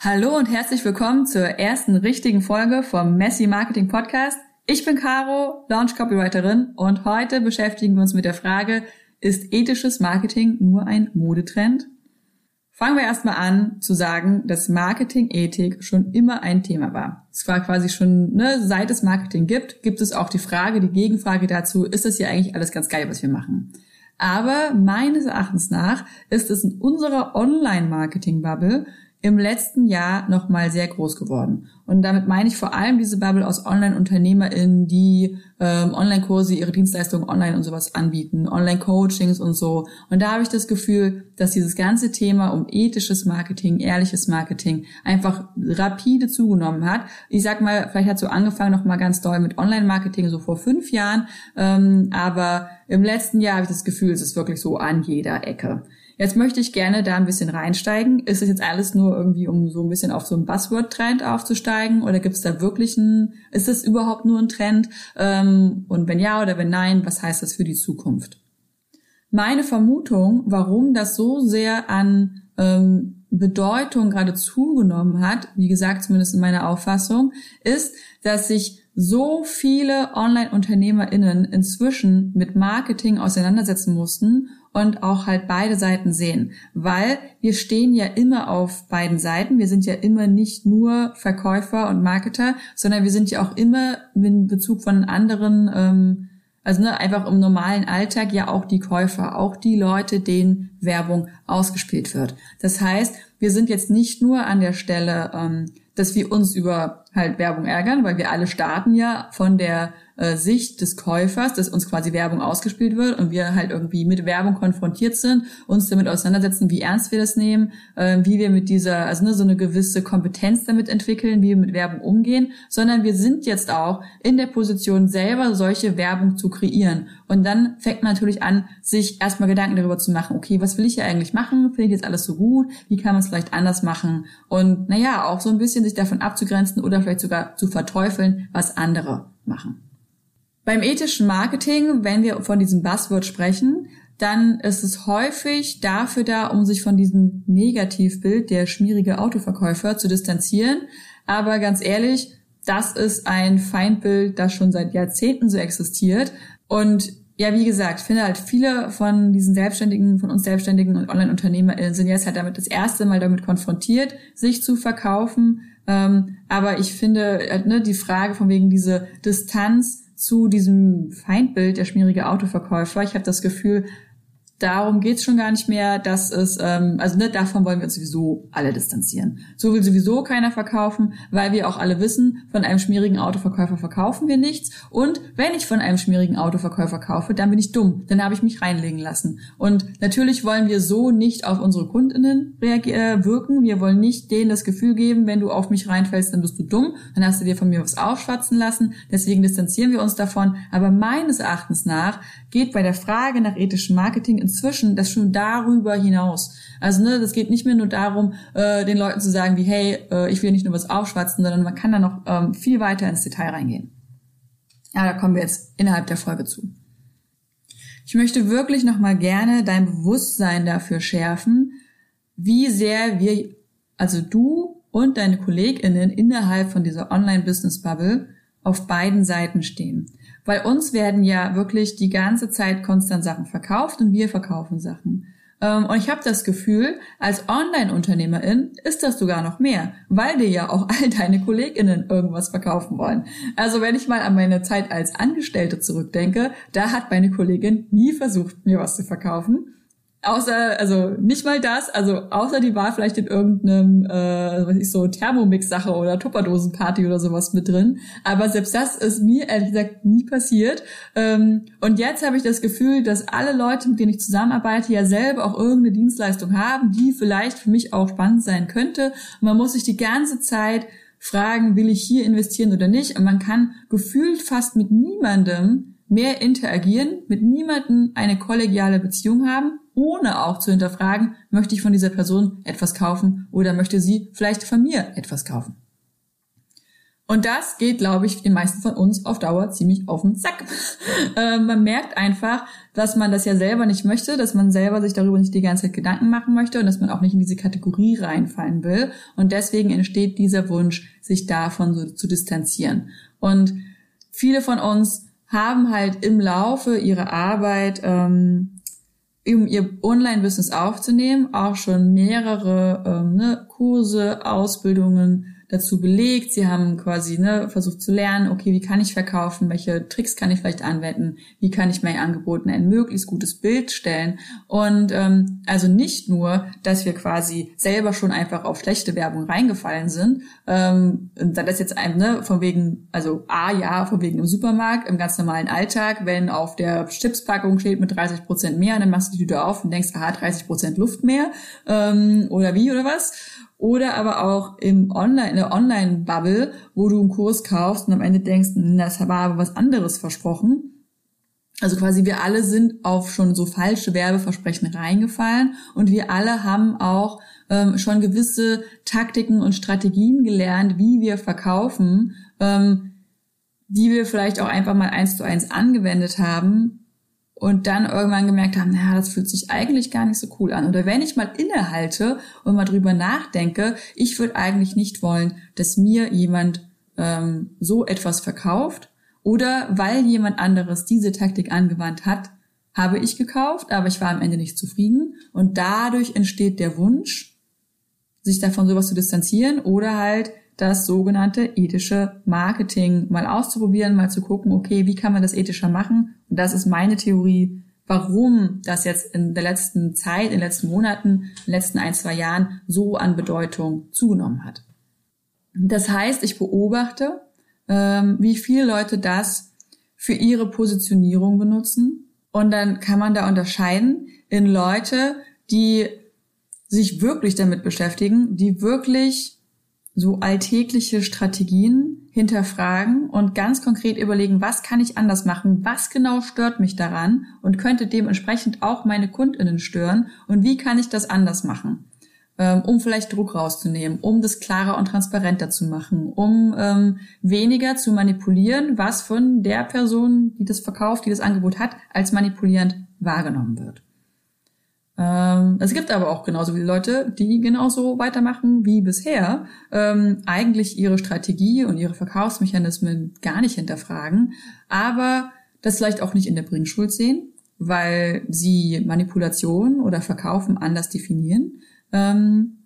Hallo und herzlich willkommen zur ersten richtigen Folge vom Messi Marketing Podcast. Ich bin Caro, Launch Copywriterin und heute beschäftigen wir uns mit der Frage, ist ethisches Marketing nur ein Modetrend? Fangen wir erstmal an zu sagen, dass Marketing-Ethik schon immer ein Thema war. Es war quasi schon, ne, seit es Marketing gibt, gibt es auch die Frage, die Gegenfrage dazu, ist das hier eigentlich alles ganz geil, was wir machen? Aber meines Erachtens nach ist es in unserer Online-Marketing-Bubble im letzten Jahr nochmal sehr groß geworden. Und damit meine ich vor allem diese Bubble aus Online-UnternehmerInnen, die ähm, Online-Kurse, ihre Dienstleistungen online und sowas anbieten, Online-Coachings und so. Und da habe ich das Gefühl, dass dieses ganze Thema um ethisches Marketing, ehrliches Marketing einfach rapide zugenommen hat. Ich sag mal, vielleicht hat so angefangen noch mal ganz doll mit Online-Marketing so vor fünf Jahren, ähm, aber im letzten Jahr habe ich das Gefühl, es ist wirklich so an jeder Ecke. Jetzt möchte ich gerne da ein bisschen reinsteigen. Ist es jetzt alles nur irgendwie, um so ein bisschen auf so einen Buzzword-Trend aufzusteigen? Oder gibt es da wirklich einen, ist es überhaupt nur ein Trend? Ähm, und wenn ja oder wenn nein, was heißt das für die Zukunft? Meine Vermutung, warum das so sehr an ähm, Bedeutung gerade zugenommen hat, wie gesagt, zumindest in meiner Auffassung, ist, dass sich so viele Online-UnternehmerInnen inzwischen mit Marketing auseinandersetzen mussten und auch halt beide Seiten sehen, weil wir stehen ja immer auf beiden Seiten. Wir sind ja immer nicht nur Verkäufer und Marketer, sondern wir sind ja auch immer in Bezug von anderen, ähm, also ne, einfach im normalen Alltag ja auch die Käufer, auch die Leute, denen Werbung ausgespielt wird. Das heißt, wir sind jetzt nicht nur an der Stelle, ähm, dass wir uns über halt Werbung ärgern, weil wir alle starten ja von der äh, Sicht des Käufers, dass uns quasi Werbung ausgespielt wird und wir halt irgendwie mit Werbung konfrontiert sind, uns damit auseinandersetzen, wie ernst wir das nehmen, äh, wie wir mit dieser, also ne, so eine gewisse Kompetenz damit entwickeln, wie wir mit Werbung umgehen, sondern wir sind jetzt auch in der Position selber solche Werbung zu kreieren. Und dann fängt man natürlich an, sich erstmal Gedanken darüber zu machen, okay, was will ich hier eigentlich machen? Finde ich jetzt alles so gut? Wie kann man es vielleicht anders machen? Und naja, auch so ein bisschen sich davon abzugrenzen oder vielleicht sogar zu verteufeln, was andere machen. Beim ethischen Marketing, wenn wir von diesem Buzzword sprechen, dann ist es häufig dafür da, um sich von diesem Negativbild der schmierige Autoverkäufer zu distanzieren. Aber ganz ehrlich, das ist ein Feindbild, das schon seit Jahrzehnten so existiert. Und ja, wie gesagt, finde halt viele von diesen Selbstständigen, von uns Selbstständigen und Online-UnternehmerInnen sind jetzt halt damit das erste Mal damit konfrontiert, sich zu verkaufen. Ähm, aber ich finde, äh, ne, die Frage von wegen diese Distanz zu diesem Feindbild der schmierige Autoverkäufer. Ich habe das Gefühl, darum geht's schon gar nicht mehr, dass es, ähm, also ne, davon wollen wir uns sowieso alle distanzieren. So will sowieso keiner verkaufen, weil wir auch alle wissen, von einem schmierigen Autoverkäufer verkaufen wir nichts. Und wenn ich von einem schmierigen Autoverkäufer kaufe, dann bin ich dumm, dann habe ich mich reinlegen lassen. Und natürlich wollen wir so nicht auf unsere KundInnen äh, wirken. Wir wollen nicht denen das Gefühl geben, wenn du auf mich reinfällst, dann bist du dumm, dann hast du dir von mir was aufschwatzen lassen. Deswegen distanzieren wir uns davon. Aber meines Erachtens nach geht bei der Frage nach ethischem Marketing inzwischen das schon darüber hinaus. Also ne, das geht nicht mehr nur darum, äh, den Leuten zu sagen, wie hey, äh, ich will nicht nur was aufschwatzen, sondern man kann da noch ähm, viel weiter ins Detail reingehen. Ja, da kommen wir jetzt innerhalb der Folge zu. Ich möchte wirklich nochmal gerne dein Bewusstsein dafür schärfen, wie sehr wir, also du und deine KollegInnen innerhalb von dieser Online-Business-Bubble auf beiden Seiten stehen. Weil uns werden ja wirklich die ganze Zeit konstant Sachen verkauft und wir verkaufen Sachen. Ähm, und ich habe das Gefühl, als Online-Unternehmerin ist das sogar noch mehr, weil dir ja auch all deine KollegInnen irgendwas verkaufen wollen. Also wenn ich mal an meine Zeit als Angestellte zurückdenke, da hat meine Kollegin nie versucht, mir was zu verkaufen. Außer, also nicht mal das, also außer die war vielleicht in irgendeinem, äh, was ich so, Thermomix-Sache oder Tupperdosen-Party oder sowas mit drin. Aber selbst das ist mir ehrlich gesagt nie passiert. Ähm, und jetzt habe ich das Gefühl, dass alle Leute, mit denen ich zusammenarbeite, ja selber auch irgendeine Dienstleistung haben, die vielleicht für mich auch spannend sein könnte. Und man muss sich die ganze Zeit fragen, will ich hier investieren oder nicht? Und man kann gefühlt fast mit niemandem mehr interagieren, mit niemandem eine kollegiale Beziehung haben ohne auch zu hinterfragen, möchte ich von dieser Person etwas kaufen oder möchte sie vielleicht von mir etwas kaufen. Und das geht, glaube ich, den meisten von uns auf Dauer ziemlich auf den Sack. äh, man merkt einfach, dass man das ja selber nicht möchte, dass man selber sich darüber nicht die ganze Zeit Gedanken machen möchte und dass man auch nicht in diese Kategorie reinfallen will. Und deswegen entsteht dieser Wunsch, sich davon so zu distanzieren. Und viele von uns haben halt im Laufe ihrer Arbeit, ähm, um ihr Online-Business aufzunehmen, auch schon mehrere ähm, ne, Kurse, Ausbildungen, dazu belegt. Sie haben quasi ne, versucht zu lernen, okay, wie kann ich verkaufen, welche Tricks kann ich vielleicht anwenden, wie kann ich mein Angebot in ein möglichst gutes Bild stellen. Und ähm, also nicht nur, dass wir quasi selber schon einfach auf schlechte Werbung reingefallen sind, ähm, das ist jetzt ein, ne, von wegen, also A, ja, von wegen im Supermarkt, im ganz normalen Alltag, wenn auf der Chipspackung steht mit 30 Prozent mehr, dann machst du die Tüte auf und denkst, aha, 30 Prozent Luft mehr ähm, oder wie oder was oder aber auch im Online, in der Online-Bubble, wo du einen Kurs kaufst und am Ende denkst, hm, das war aber was anderes versprochen. Also quasi wir alle sind auf schon so falsche Werbeversprechen reingefallen und wir alle haben auch ähm, schon gewisse Taktiken und Strategien gelernt, wie wir verkaufen, ähm, die wir vielleicht auch einfach mal eins zu eins angewendet haben, und dann irgendwann gemerkt haben, naja, das fühlt sich eigentlich gar nicht so cool an. Oder wenn ich mal innehalte und mal drüber nachdenke, ich würde eigentlich nicht wollen, dass mir jemand ähm, so etwas verkauft oder weil jemand anderes diese Taktik angewandt hat, habe ich gekauft, aber ich war am Ende nicht zufrieden und dadurch entsteht der Wunsch, sich davon sowas zu distanzieren oder halt das sogenannte ethische Marketing mal auszuprobieren, mal zu gucken, okay, wie kann man das ethischer machen? Und das ist meine Theorie, warum das jetzt in der letzten Zeit, in den letzten Monaten, in den letzten ein, zwei Jahren so an Bedeutung zugenommen hat. Das heißt, ich beobachte, ähm, wie viele Leute das für ihre Positionierung benutzen. Und dann kann man da unterscheiden in Leute, die sich wirklich damit beschäftigen, die wirklich so alltägliche Strategien hinterfragen und ganz konkret überlegen, was kann ich anders machen, was genau stört mich daran? Und könnte dementsprechend auch meine Kundinnen stören? Und wie kann ich das anders machen, ähm, um vielleicht Druck rauszunehmen, um das klarer und transparenter zu machen, um ähm, weniger zu manipulieren, was von der Person, die das verkauft, die das Angebot hat, als manipulierend wahrgenommen wird. Ähm, es gibt aber auch genauso viele Leute, die genauso weitermachen wie bisher, ähm, eigentlich ihre Strategie und ihre Verkaufsmechanismen gar nicht hinterfragen, aber das vielleicht auch nicht in der Bringschuld sehen, weil sie Manipulation oder Verkaufen anders definieren. Ähm,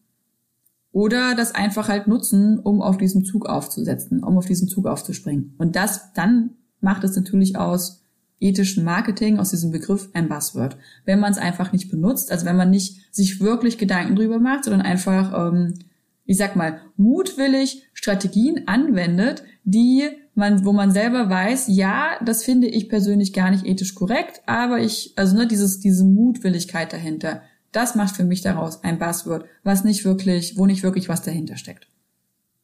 oder das einfach halt nutzen, um auf diesen Zug aufzusetzen, um auf diesen Zug aufzuspringen. Und das dann macht es natürlich aus, ethischen Marketing aus diesem Begriff ein Buzzword. Wenn man es einfach nicht benutzt, also wenn man nicht sich wirklich Gedanken drüber macht, sondern einfach, ähm, ich sag mal, mutwillig Strategien anwendet, die man, wo man selber weiß, ja, das finde ich persönlich gar nicht ethisch korrekt, aber ich, also ne, dieses, diese Mutwilligkeit dahinter, das macht für mich daraus ein Buzzword, was nicht wirklich, wo nicht wirklich was dahinter steckt.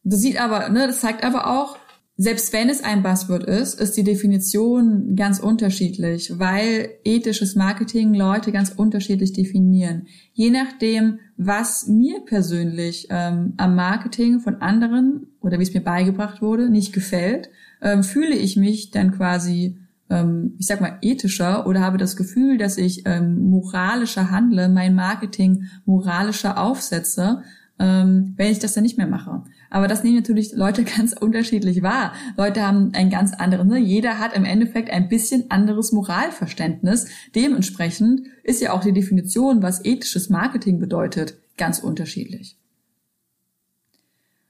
Das sieht aber, ne, das zeigt aber auch, selbst wenn es ein Buzzword ist, ist die Definition ganz unterschiedlich, weil ethisches Marketing Leute ganz unterschiedlich definieren. Je nachdem, was mir persönlich ähm, am Marketing von anderen oder wie es mir beigebracht wurde, nicht gefällt, ähm, fühle ich mich dann quasi, ähm, ich sag mal, ethischer oder habe das Gefühl, dass ich ähm, moralischer handle, mein Marketing moralischer aufsetze, ähm, wenn ich das dann nicht mehr mache. Aber das nehmen natürlich Leute ganz unterschiedlich wahr. Leute haben ein ganz anderes, ne? jeder hat im Endeffekt ein bisschen anderes Moralverständnis. Dementsprechend ist ja auch die Definition, was ethisches Marketing bedeutet, ganz unterschiedlich.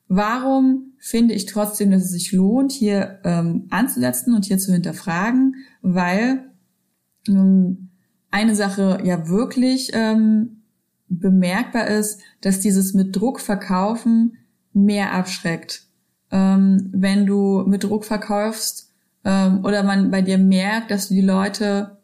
Warum finde ich trotzdem, dass es sich lohnt, hier ähm, anzusetzen und hier zu hinterfragen? Weil ähm, eine Sache ja wirklich ähm, bemerkbar ist, dass dieses mit Druck verkaufen mehr abschreckt. Ähm, wenn du mit Druck verkaufst ähm, oder man bei dir merkt, dass du die Leute,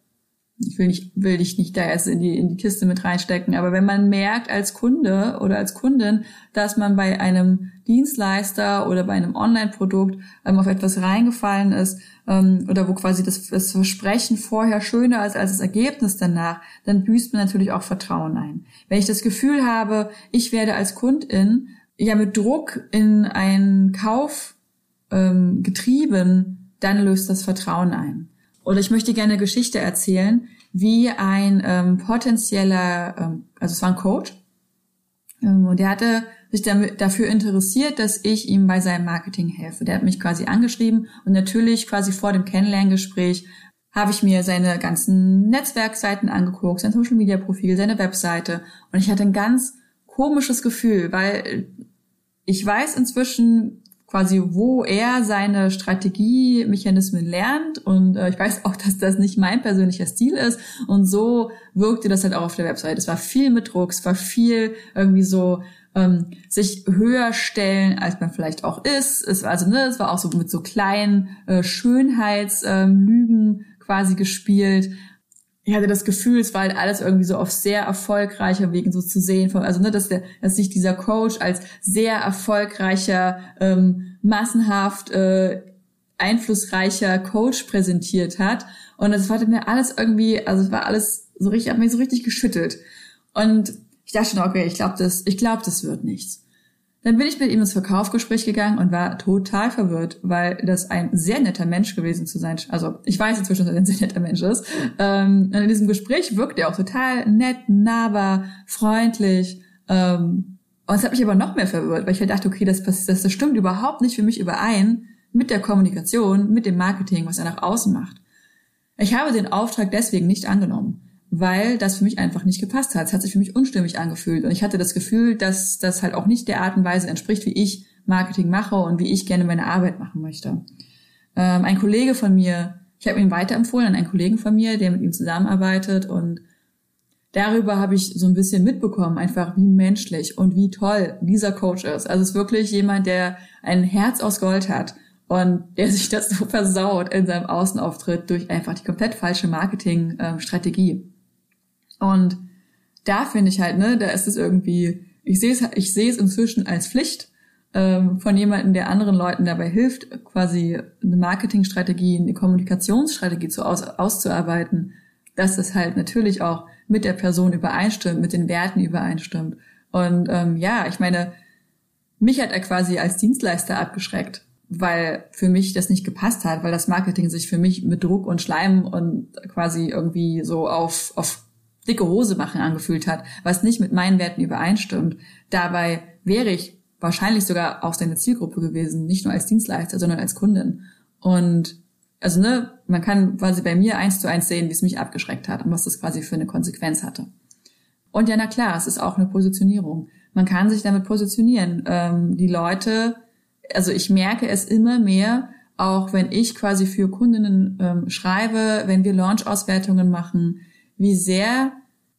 ich will nicht, will dich nicht da erst in die, in die Kiste mit reinstecken, aber wenn man merkt als Kunde oder als Kundin, dass man bei einem Dienstleister oder bei einem Online-Produkt ähm, auf etwas reingefallen ist ähm, oder wo quasi das, das Versprechen vorher schöner ist als das Ergebnis danach, dann büßt man natürlich auch Vertrauen ein. Wenn ich das Gefühl habe, ich werde als Kundin ja mit Druck in einen Kauf ähm, getrieben, dann löst das Vertrauen ein. Oder ich möchte gerne Geschichte erzählen, wie ein ähm, potenzieller, ähm, also es war ein Coach, ähm, und der hatte sich damit, dafür interessiert, dass ich ihm bei seinem Marketing helfe. Der hat mich quasi angeschrieben und natürlich quasi vor dem Kennenlerngespräch habe ich mir seine ganzen Netzwerkseiten angeguckt, sein Social Media Profil, seine Webseite und ich hatte ein ganz komisches Gefühl, weil ich weiß inzwischen quasi, wo er seine Strategiemechanismen lernt und äh, ich weiß auch, dass das nicht mein persönlicher Stil ist und so wirkte das halt auch auf der Website. Es war viel mit Druck, es war viel irgendwie so ähm, sich höher stellen, als man vielleicht auch ist. Es war also ne, es war auch so mit so kleinen äh, Schönheitslügen ähm, quasi gespielt ich hatte das Gefühl, es war halt alles irgendwie so auf sehr erfolgreicher Wegen so zu sehen. Also, ne, dass, der, dass sich dieser Coach als sehr erfolgreicher, ähm, massenhaft äh, einflussreicher Coach präsentiert hat. Und das war mir alles irgendwie, also es war alles so richtig, hat mich so richtig geschüttelt. Und ich dachte schon, okay, ich glaube, das, ich glaube, das wird nichts. Dann bin ich mit ihm ins Verkaufsgespräch gegangen und war total verwirrt, weil das ein sehr netter Mensch gewesen zu sein. Also ich weiß inzwischen, dass er ein sehr netter Mensch ist. Ähm, und in diesem Gespräch wirkt er auch total nett, nahbar, freundlich. Ähm, und es hat mich aber noch mehr verwirrt, weil ich halt dachte, okay, das, das, das stimmt überhaupt nicht für mich überein mit der Kommunikation, mit dem Marketing, was er nach außen macht. Ich habe den Auftrag deswegen nicht angenommen weil das für mich einfach nicht gepasst hat. Es hat sich für mich unstimmig angefühlt und ich hatte das Gefühl, dass das halt auch nicht der Art und Weise entspricht, wie ich Marketing mache und wie ich gerne meine Arbeit machen möchte. Ähm, ein Kollege von mir, ich habe ihn weiterempfohlen an einen Kollegen von mir, der mit ihm zusammenarbeitet und darüber habe ich so ein bisschen mitbekommen, einfach wie menschlich und wie toll dieser Coach ist. Also es ist wirklich jemand, der ein Herz aus Gold hat und der sich das so versaut in seinem Außenauftritt durch einfach die komplett falsche Marketingstrategie. Ähm, und da finde ich halt, ne, da ist es irgendwie, ich sehe es, ich sehe es inzwischen als Pflicht ähm, von jemandem, der anderen Leuten dabei hilft, quasi eine Marketingstrategie, eine Kommunikationsstrategie zu aus, auszuarbeiten, dass es halt natürlich auch mit der Person übereinstimmt, mit den Werten übereinstimmt. Und ähm, ja, ich meine, mich hat er quasi als Dienstleister abgeschreckt, weil für mich das nicht gepasst hat, weil das Marketing sich für mich mit Druck und Schleim und quasi irgendwie so auf, auf dicke Hose machen angefühlt hat, was nicht mit meinen Werten übereinstimmt. Dabei wäre ich wahrscheinlich sogar auch seine Zielgruppe gewesen, nicht nur als Dienstleister, sondern als Kundin. Und also ne, man kann quasi bei mir eins zu eins sehen, wie es mich abgeschreckt hat und was das quasi für eine Konsequenz hatte. Und ja, na klar, es ist auch eine Positionierung. Man kann sich damit positionieren. Ähm, die Leute, also ich merke es immer mehr, auch wenn ich quasi für Kundinnen ähm, schreibe, wenn wir Launch-Auswertungen machen, wie sehr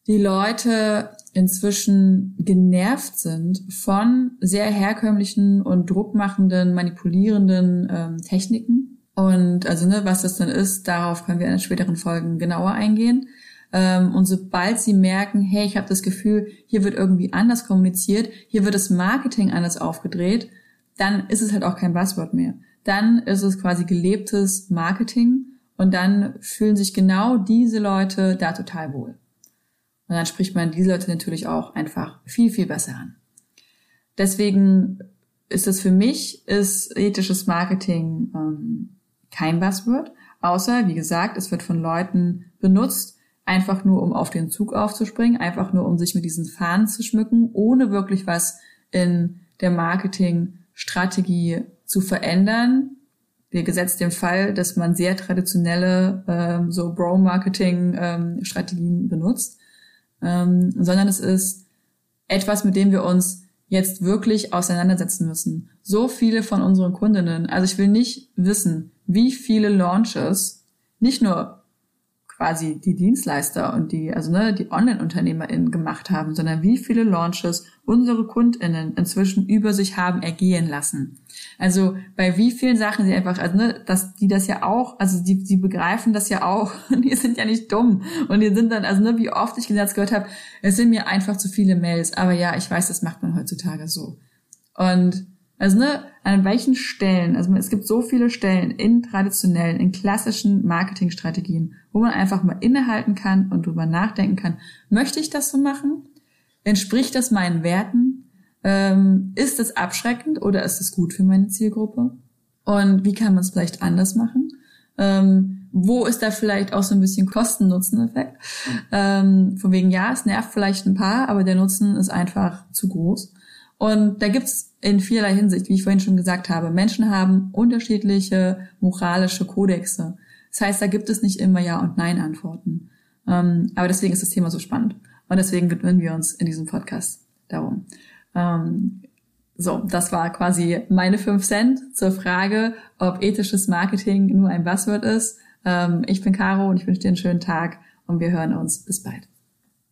die Leute inzwischen genervt sind von sehr herkömmlichen und druckmachenden, manipulierenden ähm, Techniken. Und also ne, was das dann ist, darauf können wir in späteren Folgen genauer eingehen. Ähm, und sobald sie merken, hey, ich habe das Gefühl, hier wird irgendwie anders kommuniziert, hier wird das Marketing anders aufgedreht, dann ist es halt auch kein Buzzword mehr. Dann ist es quasi gelebtes Marketing und dann fühlen sich genau diese Leute da total wohl. Und dann spricht man diese Leute natürlich auch einfach viel, viel besser an. Deswegen ist es für mich, ist ethisches Marketing ähm, kein Buzzword, außer, wie gesagt, es wird von Leuten benutzt, einfach nur um auf den Zug aufzuspringen, einfach nur um sich mit diesen Fahnen zu schmücken, ohne wirklich was in der Marketingstrategie zu verändern, wir gesetzt den Fall, dass man sehr traditionelle ähm, so Bro-Marketing-Strategien ähm, benutzt, ähm, sondern es ist etwas, mit dem wir uns jetzt wirklich auseinandersetzen müssen. So viele von unseren Kundinnen, also ich will nicht wissen, wie viele Launches, nicht nur quasi die Dienstleister und die, also ne, die Online-UnternehmerInnen gemacht haben, sondern wie viele Launches unsere KundInnen inzwischen über sich haben ergehen lassen. Also bei wie vielen Sachen sie einfach, also ne, dass die das ja auch, also die, die begreifen das ja auch und die sind ja nicht dumm und die sind dann, also ne, wie oft ich gesagt gehört habe, es sind mir einfach zu viele Mails, aber ja, ich weiß, das macht man heutzutage so. Und also ne, an welchen Stellen, also es gibt so viele Stellen in traditionellen, in klassischen Marketingstrategien, wo man einfach mal innehalten kann und drüber nachdenken kann, möchte ich das so machen? Entspricht das meinen Werten? Ähm, ist es abschreckend oder ist es gut für meine Zielgruppe? Und wie kann man es vielleicht anders machen? Ähm, wo ist da vielleicht auch so ein bisschen Kosten-Nutzen-Effekt? Ähm, von wegen, ja, es nervt vielleicht ein paar, aber der Nutzen ist einfach zu groß. Und da gibt's in vielerlei Hinsicht, wie ich vorhin schon gesagt habe, Menschen haben unterschiedliche moralische Kodexe. Das heißt, da gibt es nicht immer Ja- und Nein-Antworten. Ähm, aber deswegen ist das Thema so spannend. Und deswegen widmen wir uns in diesem Podcast darum. Ähm, so, das war quasi meine fünf Cent zur Frage, ob ethisches Marketing nur ein Buzzword ist. Ähm, ich bin Caro und ich wünsche dir einen schönen Tag und wir hören uns. Bis bald.